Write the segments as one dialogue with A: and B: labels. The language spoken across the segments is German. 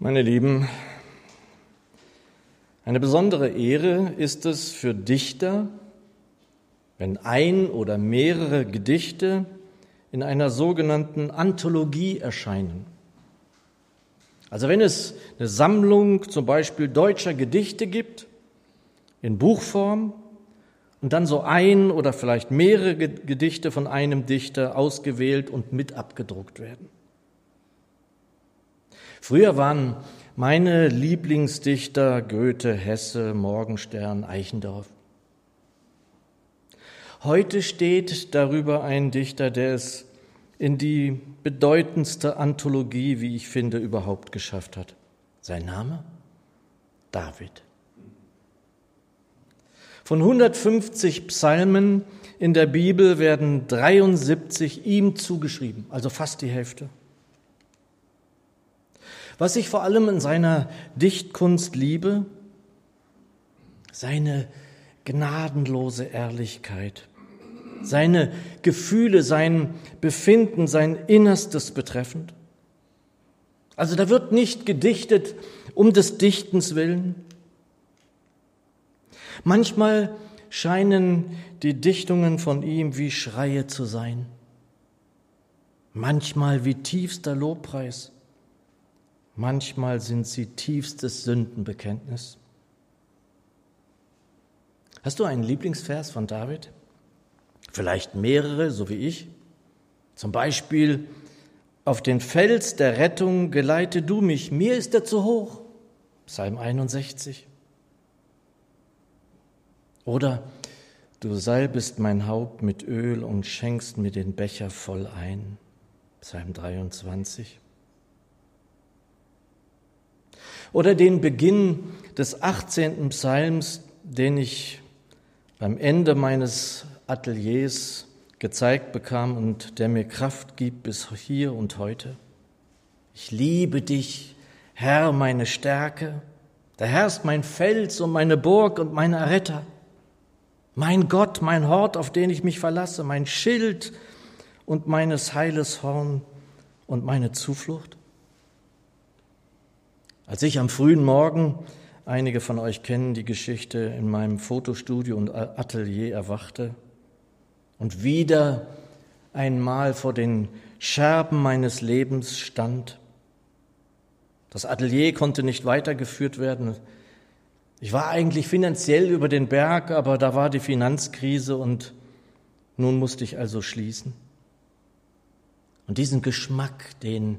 A: Meine Lieben, eine besondere Ehre ist es für Dichter, wenn ein oder mehrere Gedichte in einer sogenannten Anthologie erscheinen. Also wenn es eine Sammlung zum Beispiel deutscher Gedichte gibt, in Buchform, und dann so ein oder vielleicht mehrere Gedichte von einem Dichter ausgewählt und mit abgedruckt werden. Früher waren meine Lieblingsdichter Goethe, Hesse, Morgenstern, Eichendorff. Heute steht darüber ein Dichter, der es in die bedeutendste Anthologie, wie ich finde, überhaupt geschafft hat. Sein Name? David. Von 150 Psalmen in der Bibel werden 73 ihm zugeschrieben, also fast die Hälfte. Was ich vor allem in seiner Dichtkunst liebe, seine gnadenlose Ehrlichkeit, seine Gefühle, sein Befinden, sein Innerstes betreffend. Also da wird nicht gedichtet um des Dichtens willen. Manchmal scheinen die Dichtungen von ihm wie Schreie zu sein, manchmal wie tiefster Lobpreis. Manchmal sind sie tiefstes Sündenbekenntnis. Hast du einen Lieblingsvers von David? Vielleicht mehrere, so wie ich. Zum Beispiel, auf den Fels der Rettung geleite du mich, mir ist er zu hoch. Psalm 61. Oder, du salbest mein Haupt mit Öl und schenkst mir den Becher voll ein. Psalm 23 oder den Beginn des 18. Psalms, den ich beim Ende meines Ateliers gezeigt bekam und der mir Kraft gibt bis hier und heute. Ich liebe dich, Herr, meine Stärke. Der Herr ist mein Fels und meine Burg und mein Erretter. Mein Gott, mein Hort, auf den ich mich verlasse, mein Schild und meines Heiles Horn und meine Zuflucht. Als ich am frühen Morgen, einige von euch kennen die Geschichte, in meinem Fotostudio und Atelier erwachte und wieder einmal vor den Scherben meines Lebens stand. Das Atelier konnte nicht weitergeführt werden. Ich war eigentlich finanziell über den Berg, aber da war die Finanzkrise und nun musste ich also schließen. Und diesen Geschmack, den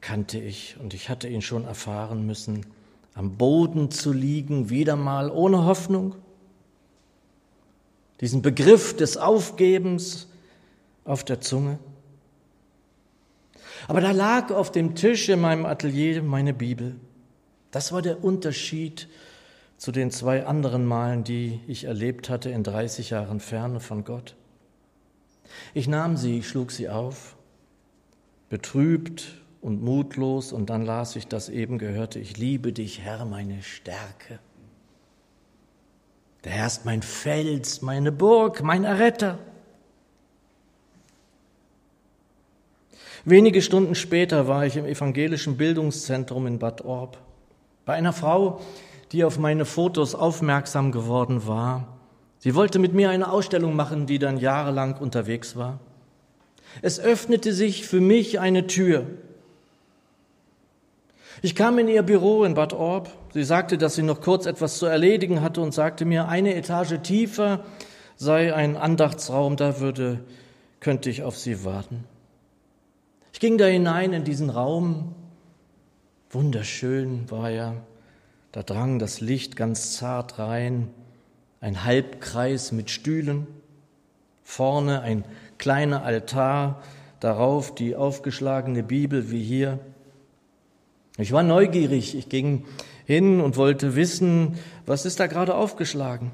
A: kannte ich und ich hatte ihn schon erfahren müssen, am Boden zu liegen, wieder mal ohne Hoffnung. Diesen Begriff des Aufgebens auf der Zunge. Aber da lag auf dem Tisch in meinem Atelier meine Bibel. Das war der Unterschied zu den zwei anderen Malen, die ich erlebt hatte in 30 Jahren Ferne von Gott. Ich nahm sie, schlug sie auf, betrübt und mutlos und dann las ich das eben gehörte, ich liebe dich, Herr, meine Stärke. Der Herr ist mein Fels, meine Burg, mein Erretter. Wenige Stunden später war ich im evangelischen Bildungszentrum in Bad Orb bei einer Frau, die auf meine Fotos aufmerksam geworden war. Sie wollte mit mir eine Ausstellung machen, die dann jahrelang unterwegs war. Es öffnete sich für mich eine Tür. Ich kam in ihr Büro in Bad Orb. Sie sagte, dass sie noch kurz etwas zu erledigen hatte und sagte mir, eine Etage tiefer sei ein Andachtsraum, da würde, könnte ich auf sie warten. Ich ging da hinein in diesen Raum. Wunderschön war er. Da drang das Licht ganz zart rein. Ein Halbkreis mit Stühlen. Vorne ein kleiner Altar, darauf die aufgeschlagene Bibel wie hier. Ich war neugierig, ich ging hin und wollte wissen, was ist da gerade aufgeschlagen.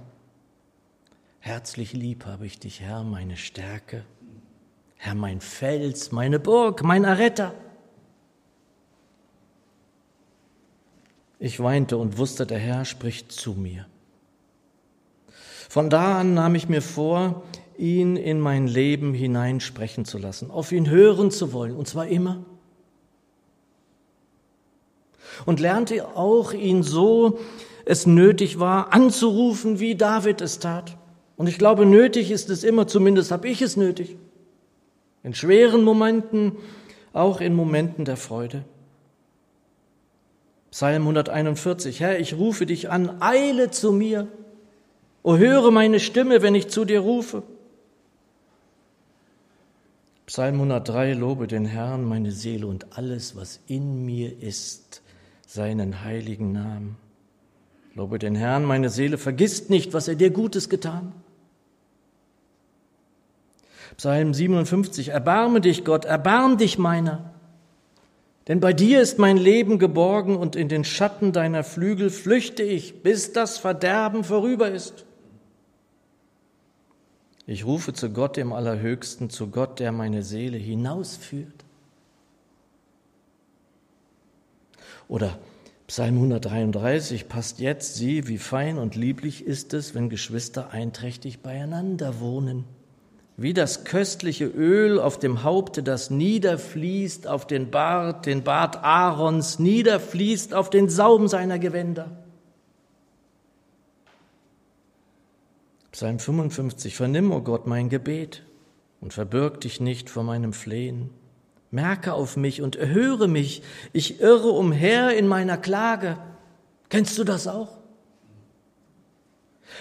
A: Herzlich lieb habe ich dich, Herr, meine Stärke, Herr, mein Fels, meine Burg, mein Erretter. Ich weinte und wusste, der Herr spricht zu mir. Von da an nahm ich mir vor, ihn in mein Leben hineinsprechen zu lassen, auf ihn hören zu wollen, und zwar immer. Und lernte auch ihn so es nötig war, anzurufen, wie David es tat. Und ich glaube, nötig ist es immer, zumindest habe ich es nötig. In schweren Momenten, auch in Momenten der Freude. Psalm 141, Herr, ich rufe dich an, eile zu mir. O höre meine Stimme, wenn ich zu dir rufe. Psalm 103, lobe den Herrn, meine Seele und alles, was in mir ist, seinen heiligen Namen. Lobe den Herrn, meine Seele, vergisst nicht, was er dir Gutes getan. Psalm 57, erbarme dich, Gott, erbarm dich meiner. Denn bei dir ist mein Leben geborgen und in den Schatten deiner Flügel flüchte ich, bis das Verderben vorüber ist. Ich rufe zu Gott dem Allerhöchsten, zu Gott, der meine Seele hinausführt. Oder Psalm 133 passt jetzt, sie, wie fein und lieblich ist es, wenn Geschwister einträchtig beieinander wohnen. Wie das köstliche Öl auf dem Haupte, das niederfließt auf den Bart, den Bart Aarons, niederfließt auf den Saum seiner Gewänder. Psalm 55, vernimm, o oh Gott, mein Gebet und verbirg dich nicht vor meinem Flehen. Merke auf mich und erhöre mich. Ich irre umher in meiner Klage. Kennst du das auch?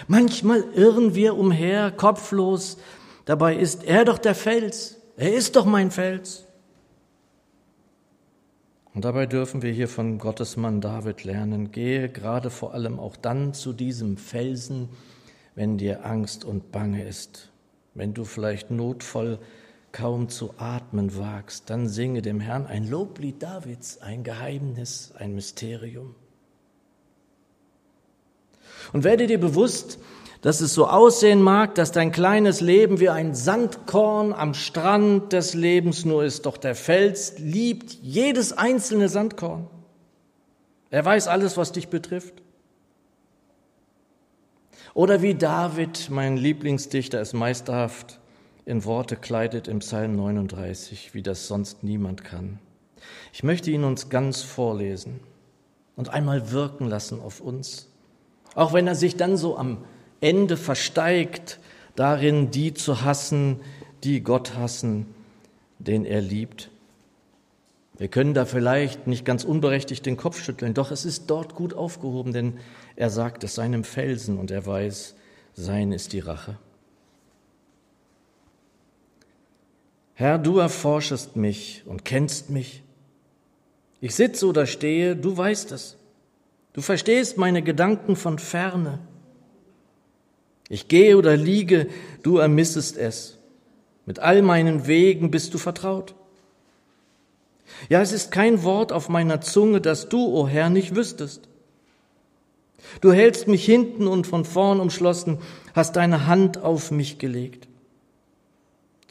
A: Manchmal irren wir umher, kopflos. Dabei ist er doch der Fels. Er ist doch mein Fels. Und dabei dürfen wir hier von Gottes Mann David lernen, gehe gerade vor allem auch dann zu diesem Felsen, wenn dir Angst und Bange ist, wenn du vielleicht notvoll kaum zu atmen wagst, dann singe dem Herrn ein Loblied Davids, ein Geheimnis, ein Mysterium. Und werde dir bewusst, dass es so aussehen mag, dass dein kleines Leben wie ein Sandkorn am Strand des Lebens nur ist, doch der Fels liebt jedes einzelne Sandkorn. Er weiß alles, was dich betrifft. Oder wie David, mein Lieblingsdichter, es meisterhaft in Worte kleidet im Psalm 39, wie das sonst niemand kann. Ich möchte ihn uns ganz vorlesen und einmal wirken lassen auf uns, auch wenn er sich dann so am Ende versteigt, darin die zu hassen, die Gott hassen, den er liebt. Wir können da vielleicht nicht ganz unberechtigt den Kopf schütteln, doch es ist dort gut aufgehoben, denn er sagt es seinem Felsen und er weiß, sein ist die Rache. Herr, du erforschest mich und kennst mich. Ich sitze oder stehe, du weißt es. Du verstehst meine Gedanken von ferne. Ich gehe oder liege, du ermissest es. Mit all meinen Wegen bist du vertraut. Ja, es ist kein Wort auf meiner Zunge, das du, o oh Herr, nicht wüsstest. Du hältst mich hinten und von vorn umschlossen, hast deine Hand auf mich gelegt.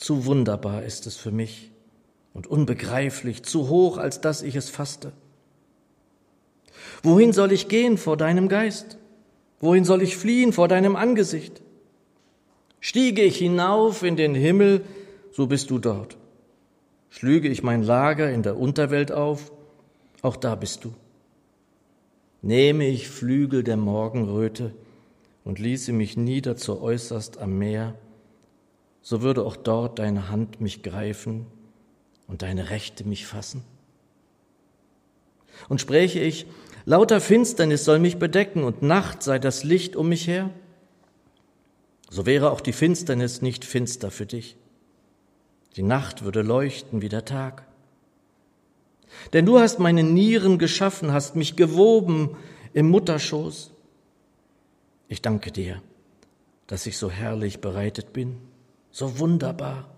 A: Zu wunderbar ist es für mich und unbegreiflich, zu hoch, als dass ich es fasste. Wohin soll ich gehen vor deinem Geist? Wohin soll ich fliehen vor deinem Angesicht? Stiege ich hinauf in den Himmel, so bist du dort. Schlüge ich mein Lager in der Unterwelt auf, auch da bist du. Nehme ich Flügel der Morgenröte und ließe mich nieder zur äußerst am Meer, so würde auch dort deine Hand mich greifen und deine Rechte mich fassen. Und spräche ich, lauter Finsternis soll mich bedecken und Nacht sei das Licht um mich her, so wäre auch die Finsternis nicht finster für dich. Die Nacht würde leuchten wie der Tag. Denn du hast meine Nieren geschaffen, hast mich gewoben im Mutterschoß. Ich danke dir, dass ich so herrlich bereitet bin so wunderbar.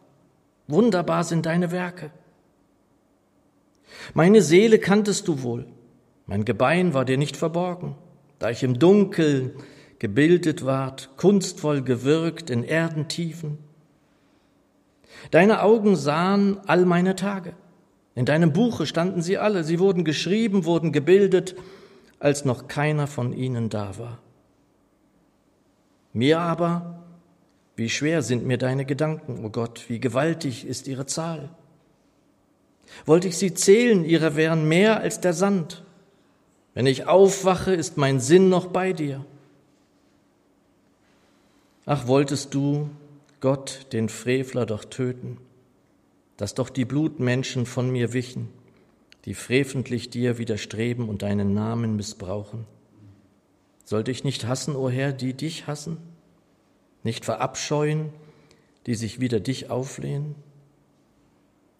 A: Wunderbar sind deine Werke. Meine Seele kanntest du wohl, mein Gebein war dir nicht verborgen, da ich im Dunkel gebildet ward, kunstvoll gewirkt in Erdentiefen. Deine Augen sahen all meine Tage. In deinem Buche standen sie alle, sie wurden geschrieben, wurden gebildet, als noch keiner von ihnen da war. Mir aber wie schwer sind mir deine Gedanken, o oh Gott, wie gewaltig ist ihre Zahl. Wollte ich sie zählen, ihre wären mehr als der Sand. Wenn ich aufwache, ist mein Sinn noch bei dir. Ach, wolltest du, Gott, den Frevler doch töten, dass doch die Blutmenschen von mir wichen, die freventlich dir widerstreben und deinen Namen missbrauchen. Sollte ich nicht hassen, o Herr, die dich hassen? Nicht verabscheuen, die sich wider dich auflehnen?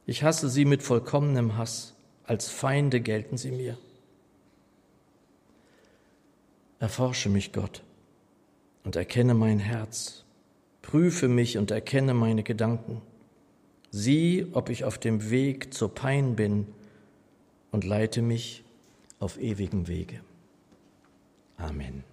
A: Ich hasse sie mit vollkommenem Hass, als Feinde gelten sie mir. Erforsche mich, Gott, und erkenne mein Herz. Prüfe mich und erkenne meine Gedanken. Sieh, ob ich auf dem Weg zur Pein bin und leite mich auf ewigem Wege. Amen.